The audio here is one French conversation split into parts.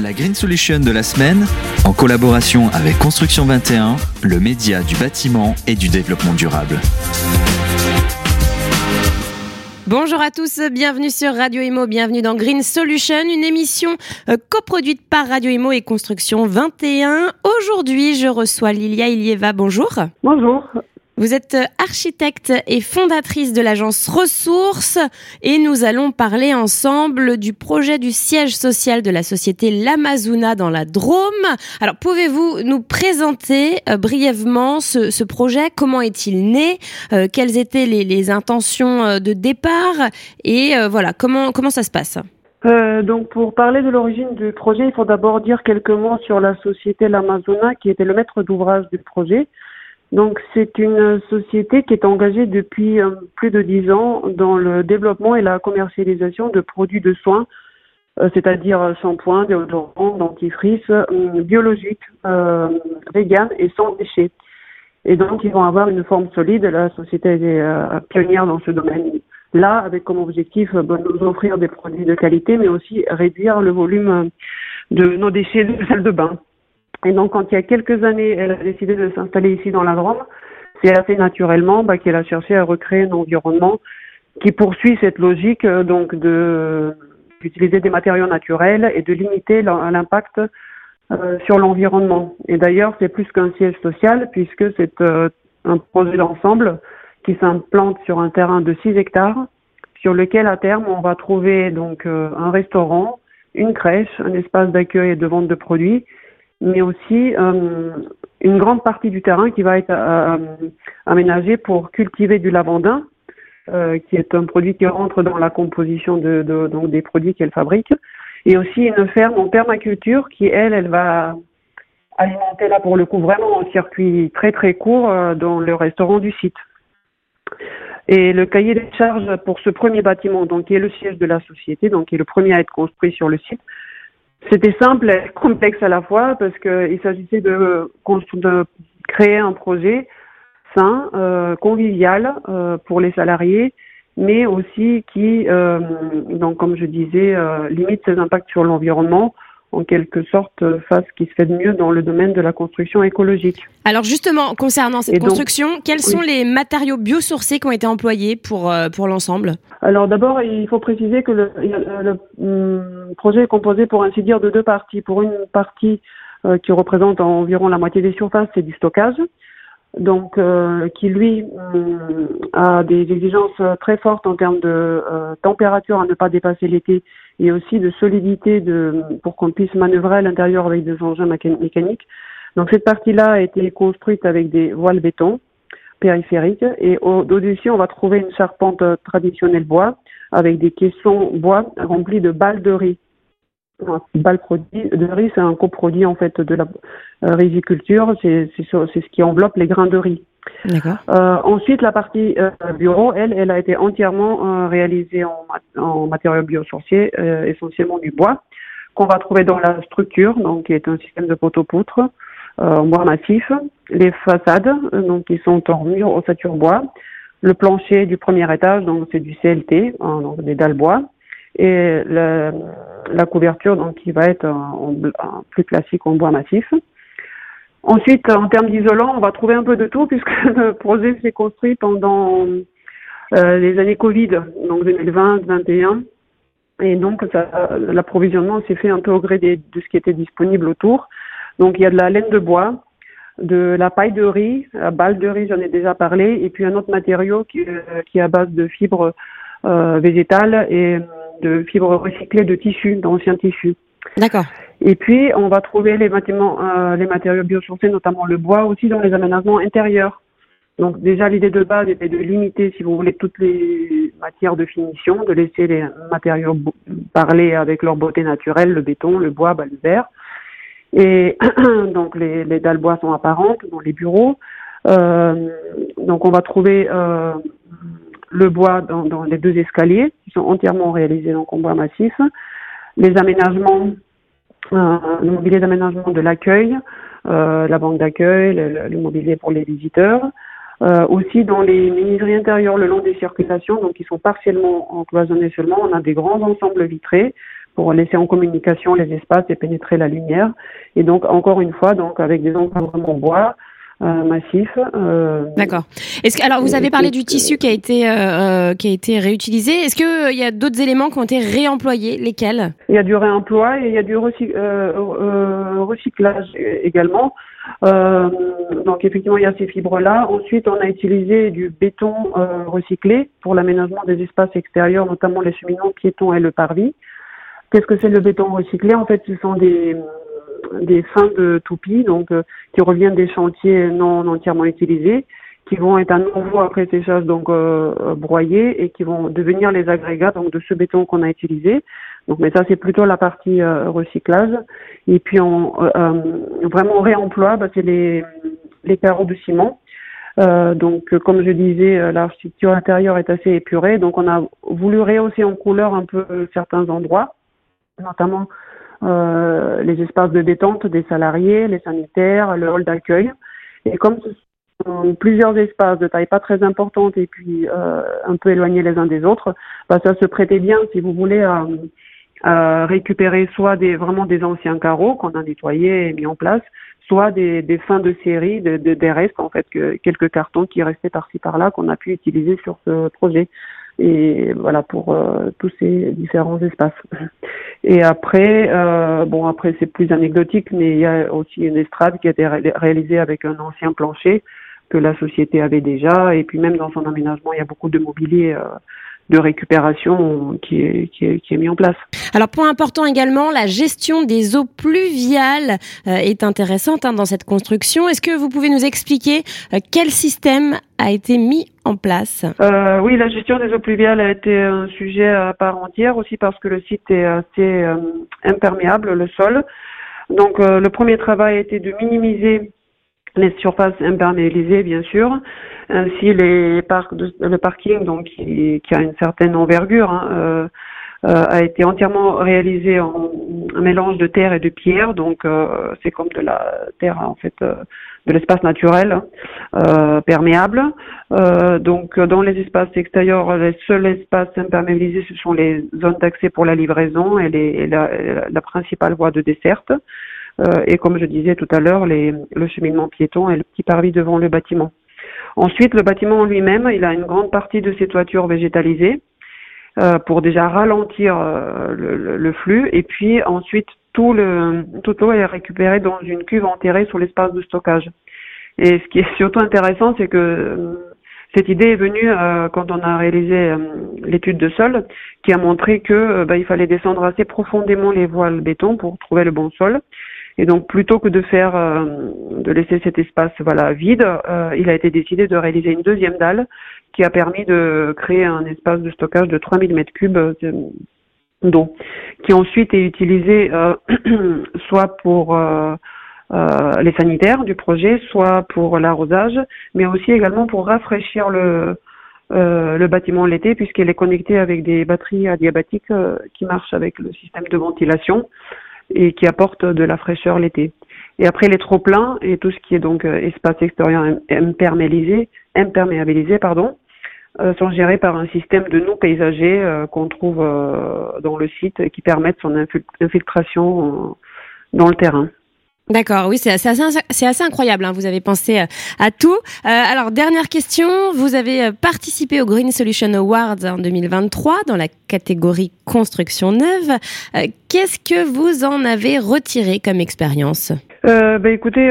La Green Solution de la semaine, en collaboration avec Construction 21, le média du bâtiment et du développement durable. Bonjour à tous, bienvenue sur Radio Imo, bienvenue dans Green Solution, une émission euh, coproduite par Radio Imo et Construction 21. Aujourd'hui, je reçois Lilia Ilieva. Bonjour. Bonjour. Vous êtes architecte et fondatrice de l'agence Ressources et nous allons parler ensemble du projet du siège social de la société L'Amazona dans la Drôme. Alors pouvez-vous nous présenter euh, brièvement ce, projet? Comment est-il né? Euh, Quelles étaient les, intentions euh, de départ? Et voilà, comment, comment ça se passe? Donc pour parler de l'origine du projet, il faut d'abord dire quelques mots sur la société L'Amazona qui était le maître d'ouvrage du projet. Donc c'est une société qui est engagée depuis euh, plus de dix ans dans le développement et la commercialisation de produits de soins, euh, c'est-à-dire shampoing, déodorants, dentifrice, euh, biologiques, euh, vegan et sans déchets. Et donc ils vont avoir une forme solide. La société est pionnière dans ce domaine. Là, avec comme objectif de nous offrir des produits de qualité, mais aussi réduire le volume de nos déchets de salle de bain. Et donc, quand il y a quelques années, elle a décidé de s'installer ici dans la Drôme, c'est assez naturellement bah, qu'elle a cherché à recréer un environnement qui poursuit cette logique euh, donc d'utiliser des matériaux naturels et de limiter l'impact euh, sur l'environnement. Et d'ailleurs, c'est plus qu'un siège social puisque c'est euh, un projet d'ensemble qui s'implante sur un terrain de 6 hectares sur lequel à terme on va trouver donc un restaurant, une crèche, un espace d'accueil et de vente de produits mais aussi euh, une grande partie du terrain qui va être euh, aménagé pour cultiver du lavandin, euh, qui est un produit qui rentre dans la composition de, donc des produits qu'elle fabrique, et aussi une ferme en permaculture qui elle, elle va alimenter là pour le coup vraiment un circuit très très court dans le restaurant du site. Et le cahier des charges pour ce premier bâtiment, donc qui est le siège de la société, donc qui est le premier à être construit sur le site, c'était simple et complexe à la fois parce qu'il s'agissait de, créer un projet sain, euh, convivial euh, pour les salariés, mais aussi qui, euh, donc comme je disais, limite ses impacts sur l'environnement en quelque sorte euh, fasse ce qui se fait de mieux dans le domaine de la construction écologique. Alors justement, concernant cette construction, quels sont les matériaux biosourcés qui ont été employés pour, euh, pour l'ensemble? Alors d'abord, il faut préciser que le, le, hum, projet est composé pour ainsi dire de deux parties. Pour une partie euh, qui représente environ la moitié des surfaces, c'est du stockage donc euh, qui lui hum, a des exigences très fortes en termes de euh, température à ne pas dépasser l'été et aussi de solidité de pour qu'on puisse manœuvrer à l'intérieur avec des engins mécaniques. Donc cette partie-là a été construite avec des voiles béton périphériques et au-dessus on va trouver une charpente traditionnelle bois avec des caissons bois remplis de balles de riz balle produit de riz, c'est un coproduit en fait de la euh, riziculture, c'est ce qui enveloppe les grains de riz. Euh, ensuite, la partie euh, bureau, elle, elle a été entièrement euh, réalisée en, en matériaux biosourciers, essentiellement du bois, qu'on va trouver dans la structure, donc qui est un système de poteaux-poutres en bois massif, les façades, donc qui sont en mur ossature bois, le plancher du premier étage, donc c'est du CLT, hein, donc des dalles bois, et la couverture donc qui va être en, plus classique en bois massif. Ensuite, en termes d'isolant, on va trouver un peu de tout puisque le projet s'est construit pendant euh, les années Covid, donc 2020, 2021. Et donc, l'approvisionnement s'est fait un peu au gré de ce qui était disponible autour. Donc, il y a de la laine de bois, de la paille de riz, la balle de riz, j'en ai déjà parlé, et puis un autre matériau qui, euh, qui est à base de fibres euh, végétales et de fibres recyclées de tissus, d'anciens tissus. D'accord. Et puis, on va trouver les, euh, les matériaux biosourcés, notamment le bois, aussi dans les aménagements intérieurs. Donc déjà, l'idée de base était de limiter, si vous voulez, toutes les matières de finition, de laisser les matériaux parler avec leur beauté naturelle, le béton, le bois, bah, le verre. Et donc les, les dalles bois sont apparentes dans les bureaux. Euh, donc on va trouver euh, le bois dans, dans, les deux escaliers, qui sont entièrement réalisés donc en bois massif, les aménagements, euh, le mobilier d'aménagement de l'accueil, euh, la banque d'accueil, le, le, mobilier pour les visiteurs, euh, aussi dans les menuiseries intérieures le long des circulations, donc qui sont partiellement encloisonnés seulement, on a des grands ensembles vitrés pour laisser en communication les espaces et pénétrer la lumière. Et donc encore une fois, donc avec des encadrements bois, euh, massif. Euh, D'accord. Est-ce que alors vous avez parlé du tissu qui a été euh, qui a été réutilisé. Est-ce que il y a d'autres éléments qui ont été réemployés? Lesquels? Il y a du réemploi et il y a du recyclage également. donc effectivement il y a ces fibres là. Ensuite on a utilisé du béton recyclé pour l'aménagement des espaces extérieurs, notamment les cheminements piétons et le parvis. Qu'est-ce que c'est le béton recyclé? En fait, ce sont des des fins de toupie, donc euh, qui reviennent des chantiers non entièrement utilisés, qui vont être à nouveau après séchage donc euh, broyés et qui vont devenir les agrégats donc de ce béton qu'on a utilisé. Donc, mais ça c'est plutôt la partie euh, recyclage. Et puis on vraiment réemploi, bah, c'est les les carreaux de ciment. donc, comme je disais, l'architecture intérieure est assez épurée. Donc, on a voulu rehausser en couleur un peu certains endroits, notamment euh, les espaces de détente des salariés, les sanitaires, le hall d'accueil. Et comme ce sont plusieurs espaces de taille pas très importante et puis euh, un peu éloignés les uns des autres, bah, ça se prêtait bien, si vous voulez, à, récupérer soit des vraiment des anciens carreaux qu'on a nettoyés et mis en place, soit des, des fins de série, de, des restes en fait, que, quelques cartons qui restaient par-ci par-là qu'on a pu utiliser sur ce projet et voilà pour euh, tous ces différents espaces. Et après, euh, bon après c'est plus anecdotique, mais il y a aussi une estrade qui a été réalisée avec un ancien plancher que la société avait déjà, et puis même dans son aménagement, il y a beaucoup de mobilier. Euh, de récupération qui est, qui, est, qui est mis en place. Alors point important également, la gestion des eaux pluviales euh, est intéressante hein, dans cette construction. Est-ce que vous pouvez nous expliquer euh, quel système a été mis en place? Euh, Oui, la gestion des eaux pluviales a été un sujet à part entière aussi parce que le site est assez euh, imperméable, le sol. Donc le premier travail a été de minimiser les surfaces imperméabilisées, bien sûr, ainsi les parcs le parking, donc qui, a une certaine envergure, hein, euh, euh, a été entièrement réalisé en mélange de terre et de pierre, donc euh, c'est comme de la terre en fait, euh, de l'espace naturel euh, perméable. donc dans les espaces extérieurs, les seuls espaces imperméabilisés, ce sont les zones d'accès pour la livraison et, les, la, la, principale voie de desserte. Euh, et comme je disais tout à l'heure, le cheminement piéton et le petit parvis devant le bâtiment. Ensuite, le bâtiment en lui-même, il a une grande partie de ses toitures végétalisées euh, pour déjà ralentir euh, le, flux. Et puis ensuite, tout le toute l'eau est récupérée dans une cuve enterrée sur l'espace de stockage. Et ce qui est surtout intéressant, c'est que cette idée est venue quand on a réalisé l'étude de sol, qui a montré que bah, il fallait descendre assez profondément les voiles béton pour trouver le bon sol. Et donc plutôt que de faire, euh, de laisser cet espace voilà vide, euh, il a été décidé de réaliser une deuxième dalle qui a permis de créer un espace de stockage de 3000 mètres cubes euh, d'eau, qui ensuite est utilisé soit pour les sanitaires du projet, soit pour l'arrosage, mais aussi également pour rafraîchir le, le bâtiment l'été puisqu'elle est connectée avec des batteries adiabatiques qui marchent avec le système de ventilation et qui apporte de la fraîcheur l'été. Et après les trop pleins et tout ce qui est donc euh, espace extérieur imperméabilisé, imperméabilisé pardon, euh, sont gérés par un système de nous paysagers euh, qu'on trouve dans le site et qui permettent son infiltration dans le terrain. D'accord, oui, c'est assez, assez, incroyable. Hein. Vous avez pensé euh, à tout. Euh, alors, dernière question. Vous avez euh, participé au Green Solution Awards en 2023 dans la catégorie construction neuve. Qu'est-ce que vous en avez retiré comme expérience? Euh, bah, Écoutez,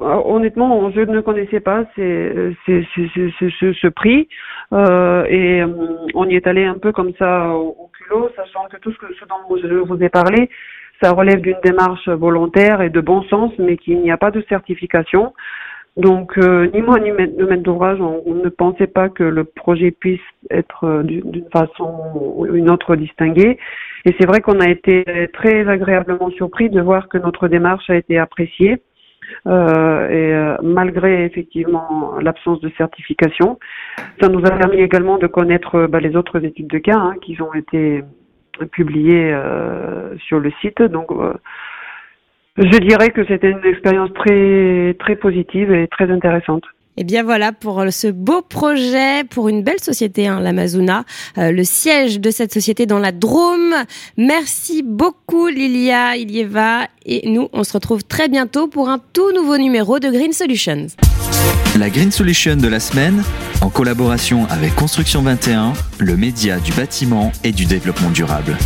honnêtement, je ne connaissais pas ce, prix et on y est allé un peu comme ça au, culot, sachant que tout ce, que, ce dont je vous ai parlé, ça relève d'une démarche volontaire et de bon sens, mais qu'il n'y a pas de certification. Donc, euh, ni moi ni le maître d'ouvrage, on, ne pensait pas que le projet puisse être euh, d'une façon ou une autre distingué. Et c'est vrai qu'on a été très agréablement surpris de voir que notre démarche a été appréciée. Euh, et euh, malgré effectivement l'absence de certification, ça nous a permis également de connaître bah, les autres études de cas hein, qui ont été publié euh, sur le site. Donc, euh, je dirais que c'était une expérience très très positive et très intéressante. Et eh bien voilà pour ce beau projet, pour une belle société, hein, l'Amazona, euh, le siège de cette société dans la Drôme. Merci beaucoup Lilia Ilieva et nous on se retrouve très bientôt pour un tout nouveau numéro de Green Solutions. La Green Solution de la semaine, en collaboration avec Construction 21, le média du bâtiment et du développement durable.